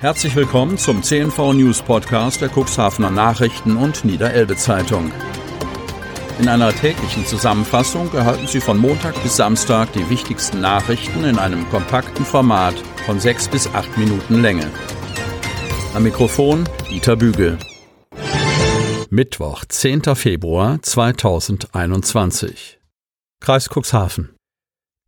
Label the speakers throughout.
Speaker 1: Herzlich willkommen zum CNV News Podcast der Cuxhavener Nachrichten und Niederelbe Zeitung. In einer täglichen Zusammenfassung erhalten Sie von Montag bis Samstag die wichtigsten Nachrichten in einem kompakten Format von sechs bis acht Minuten Länge. Am Mikrofon Dieter Bügel. Mittwoch, 10. Februar 2021. Kreis Cuxhaven.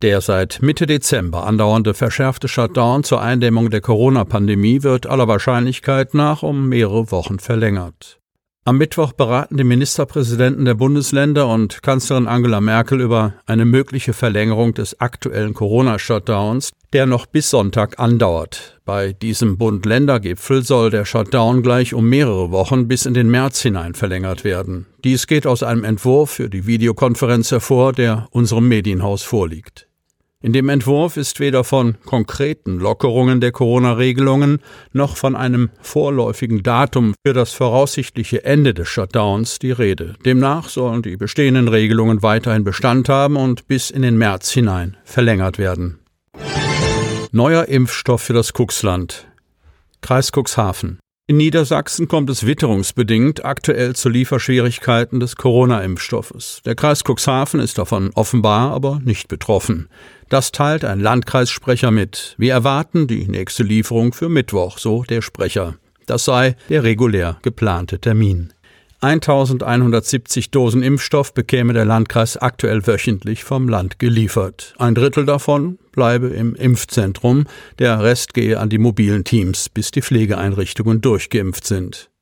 Speaker 1: Der seit Mitte Dezember andauernde verschärfte Shutdown zur Eindämmung der Corona-Pandemie wird aller Wahrscheinlichkeit nach um mehrere Wochen verlängert. Am Mittwoch beraten die Ministerpräsidenten der Bundesländer und Kanzlerin Angela Merkel über eine mögliche Verlängerung des aktuellen Corona-Shutdowns, der noch bis Sonntag andauert. Bei diesem Bund-Länder-Gipfel soll der Shutdown gleich um mehrere Wochen bis in den März hinein verlängert werden. Dies geht aus einem Entwurf für die Videokonferenz hervor, der unserem Medienhaus vorliegt. In dem Entwurf ist weder von konkreten Lockerungen der Corona-Regelungen noch von einem vorläufigen Datum für das voraussichtliche Ende des Shutdowns die Rede. Demnach sollen die bestehenden Regelungen weiterhin Bestand haben und bis in den März hinein verlängert werden. Neuer Impfstoff für das Cuxland. Kreis Cuxhaven. In Niedersachsen kommt es witterungsbedingt aktuell zu Lieferschwierigkeiten des Corona-Impfstoffes. Der Kreis Cuxhaven ist davon offenbar aber nicht betroffen. Das teilt ein Landkreissprecher mit. Wir erwarten die nächste Lieferung für Mittwoch, so der Sprecher. Das sei der regulär geplante Termin. 1170 Dosen Impfstoff bekäme der Landkreis aktuell wöchentlich vom Land geliefert. Ein Drittel davon bleibe im Impfzentrum, der Rest gehe an die mobilen Teams, bis die Pflegeeinrichtungen durchgeimpft sind.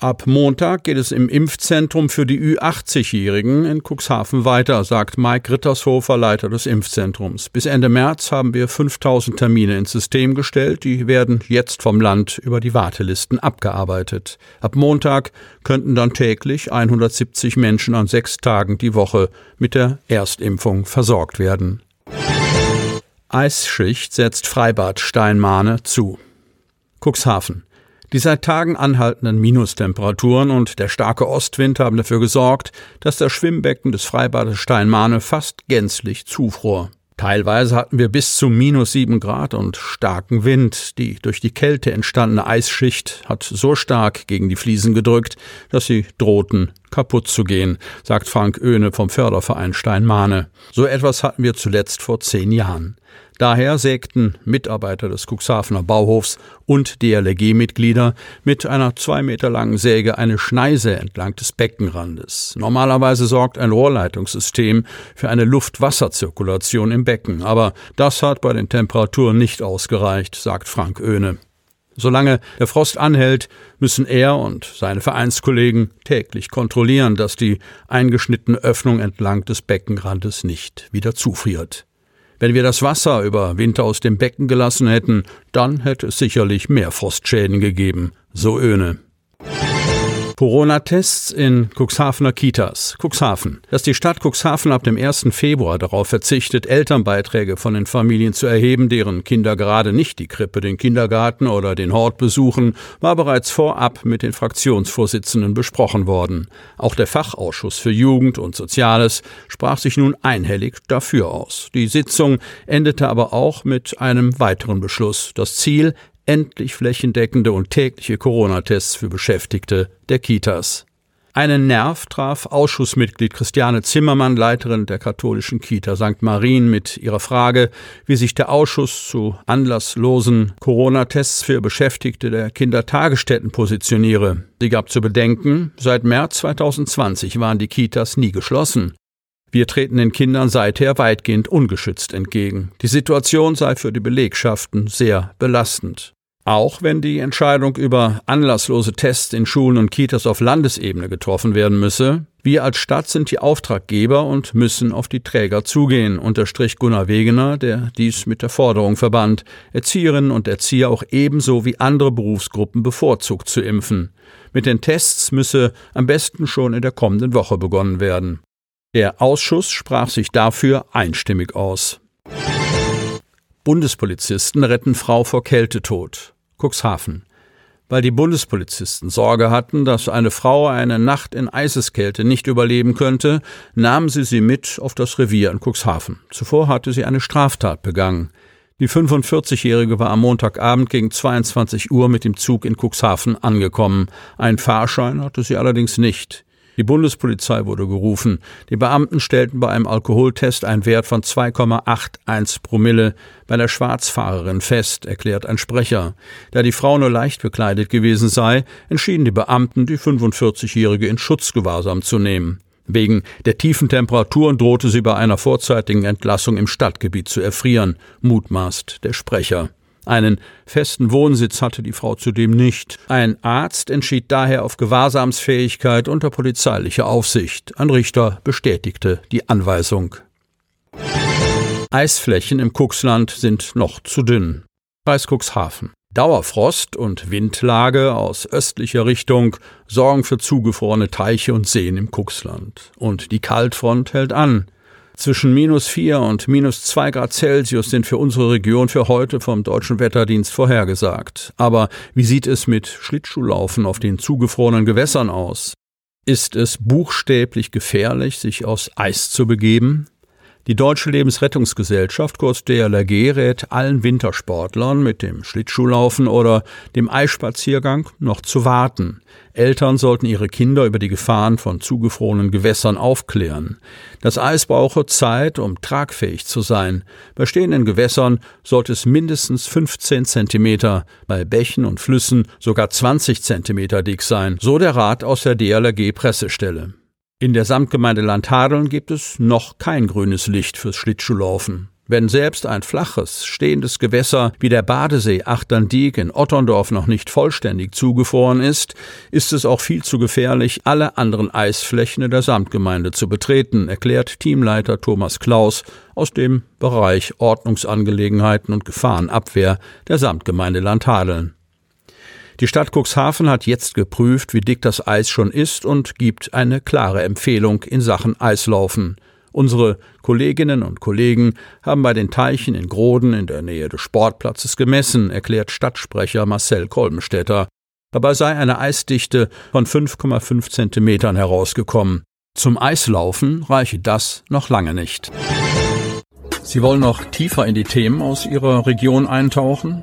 Speaker 1: Ab Montag geht es im Impfzentrum für die Ü80-Jährigen in Cuxhaven weiter, sagt Mike Rittershofer, Leiter des Impfzentrums. Bis Ende März haben wir 5000 Termine ins System gestellt. Die werden jetzt vom Land über die Wartelisten abgearbeitet. Ab Montag könnten dann täglich 170 Menschen an sechs Tagen die Woche mit der Erstimpfung versorgt werden. Eisschicht setzt Freibad Steinmahne zu. Cuxhaven. Die seit Tagen anhaltenden Minustemperaturen und der starke Ostwind haben dafür gesorgt, dass das Schwimmbecken des Freibades Steinmahne fast gänzlich zufror. Teilweise hatten wir bis zu minus sieben Grad und starken Wind. Die durch die Kälte entstandene Eisschicht hat so stark gegen die Fliesen gedrückt, dass sie drohten kaputt zu gehen, sagt Frank Oehne vom Förderverein Steinmahne. So etwas hatten wir zuletzt vor zehn Jahren. Daher sägten Mitarbeiter des Cuxhavener Bauhofs und DLRG-Mitglieder mit einer zwei Meter langen Säge eine Schneise entlang des Beckenrandes. Normalerweise sorgt ein Rohrleitungssystem für eine Luft-Wasser-Zirkulation im Becken, aber das hat bei den Temperaturen nicht ausgereicht, sagt Frank Oehne. Solange der Frost anhält, müssen er und seine Vereinskollegen täglich kontrollieren, dass die eingeschnittene Öffnung entlang des Beckenrandes nicht wieder zufriert. Wenn wir das Wasser über Winter aus dem Becken gelassen hätten, dann hätte es sicherlich mehr Frostschäden gegeben, so Öhne. Corona-Tests in Cuxhavener Kitas. Cuxhaven. Dass die Stadt Cuxhaven ab dem 1. Februar darauf verzichtet, Elternbeiträge von den Familien zu erheben, deren Kinder gerade nicht die Krippe, den Kindergarten oder den Hort besuchen, war bereits vorab mit den Fraktionsvorsitzenden besprochen worden. Auch der Fachausschuss für Jugend und Soziales sprach sich nun einhellig dafür aus. Die Sitzung endete aber auch mit einem weiteren Beschluss. Das Ziel, endlich flächendeckende und tägliche Corona-Tests für Beschäftigte der Kitas. Einen Nerv traf Ausschussmitglied Christiane Zimmermann, Leiterin der katholischen Kita St. Marien, mit ihrer Frage, wie sich der Ausschuss zu anlasslosen Corona-Tests für Beschäftigte der Kindertagesstätten positioniere. Sie gab zu bedenken, seit März 2020 waren die Kitas nie geschlossen. Wir treten den Kindern seither weitgehend ungeschützt entgegen. Die Situation sei für die Belegschaften sehr belastend. Auch wenn die Entscheidung über anlasslose Tests in Schulen und Kitas auf Landesebene getroffen werden müsse, wir als Stadt sind die Auftraggeber und müssen auf die Träger zugehen, unterstrich Gunnar Wegener, der dies mit der Forderung verband, Erzieherinnen und Erzieher auch ebenso wie andere Berufsgruppen bevorzugt zu impfen. Mit den Tests müsse am besten schon in der kommenden Woche begonnen werden. Der Ausschuss sprach sich dafür einstimmig aus. Bundespolizisten retten Frau vor Kältetod. Cuxhaven. Weil die Bundespolizisten Sorge hatten, dass eine Frau eine Nacht in Eiseskälte nicht überleben könnte, nahmen sie sie mit auf das Revier in Cuxhaven. Zuvor hatte sie eine Straftat begangen. Die 45-Jährige war am Montagabend gegen 22 Uhr mit dem Zug in Cuxhaven angekommen. Ein Fahrschein hatte sie allerdings nicht. Die Bundespolizei wurde gerufen. Die Beamten stellten bei einem Alkoholtest einen Wert von 2,81 Promille bei der Schwarzfahrerin fest, erklärt ein Sprecher. Da die Frau nur leicht bekleidet gewesen sei, entschieden die Beamten, die 45-Jährige in Schutzgewahrsam zu nehmen. Wegen der tiefen Temperaturen drohte sie bei einer vorzeitigen Entlassung im Stadtgebiet zu erfrieren, mutmaßt der Sprecher. Einen festen Wohnsitz hatte die Frau zudem nicht. Ein Arzt entschied daher auf Gewahrsamsfähigkeit unter polizeilicher Aufsicht. Ein Richter bestätigte die Anweisung. Eisflächen im Kuxland sind noch zu dünn. Kreis Cuxhaven. Dauerfrost und Windlage aus östlicher Richtung sorgen für zugefrorene Teiche und Seen im Kuxland. Und die Kaltfront hält an. Zwischen minus vier und minus zwei Grad Celsius sind für unsere Region für heute vom Deutschen Wetterdienst vorhergesagt. Aber wie sieht es mit Schlittschuhlaufen auf den zugefrorenen Gewässern aus? Ist es buchstäblich gefährlich, sich aufs Eis zu begeben? Die Deutsche Lebensrettungsgesellschaft, kurz DLRG, rät allen Wintersportlern mit dem Schlittschuhlaufen oder dem Eisspaziergang noch zu warten. Eltern sollten ihre Kinder über die Gefahren von zugefrorenen Gewässern aufklären. Das Eis brauche Zeit, um tragfähig zu sein. Bei stehenden Gewässern sollte es mindestens 15 Zentimeter, bei Bächen und Flüssen sogar 20 Zentimeter dick sein, so der Rat aus der DLRG Pressestelle. In der Samtgemeinde Landhadeln gibt es noch kein grünes Licht fürs Schlittschuhlaufen. Wenn selbst ein flaches, stehendes Gewässer wie der Badesee Achterndiek in Otterndorf noch nicht vollständig zugefroren ist, ist es auch viel zu gefährlich, alle anderen Eisflächen der Samtgemeinde zu betreten, erklärt Teamleiter Thomas Klaus aus dem Bereich Ordnungsangelegenheiten und Gefahrenabwehr der Samtgemeinde Landhadeln. Die Stadt Cuxhaven hat jetzt geprüft, wie dick das Eis schon ist und gibt eine klare Empfehlung in Sachen Eislaufen. Unsere Kolleginnen und Kollegen haben bei den Teichen in Groden in der Nähe des Sportplatzes gemessen, erklärt Stadtsprecher Marcel Kolbenstädter. Dabei sei eine Eisdichte von 5,5 Zentimetern herausgekommen. Zum Eislaufen reiche das noch lange nicht. Sie wollen noch tiefer in die Themen aus Ihrer Region eintauchen?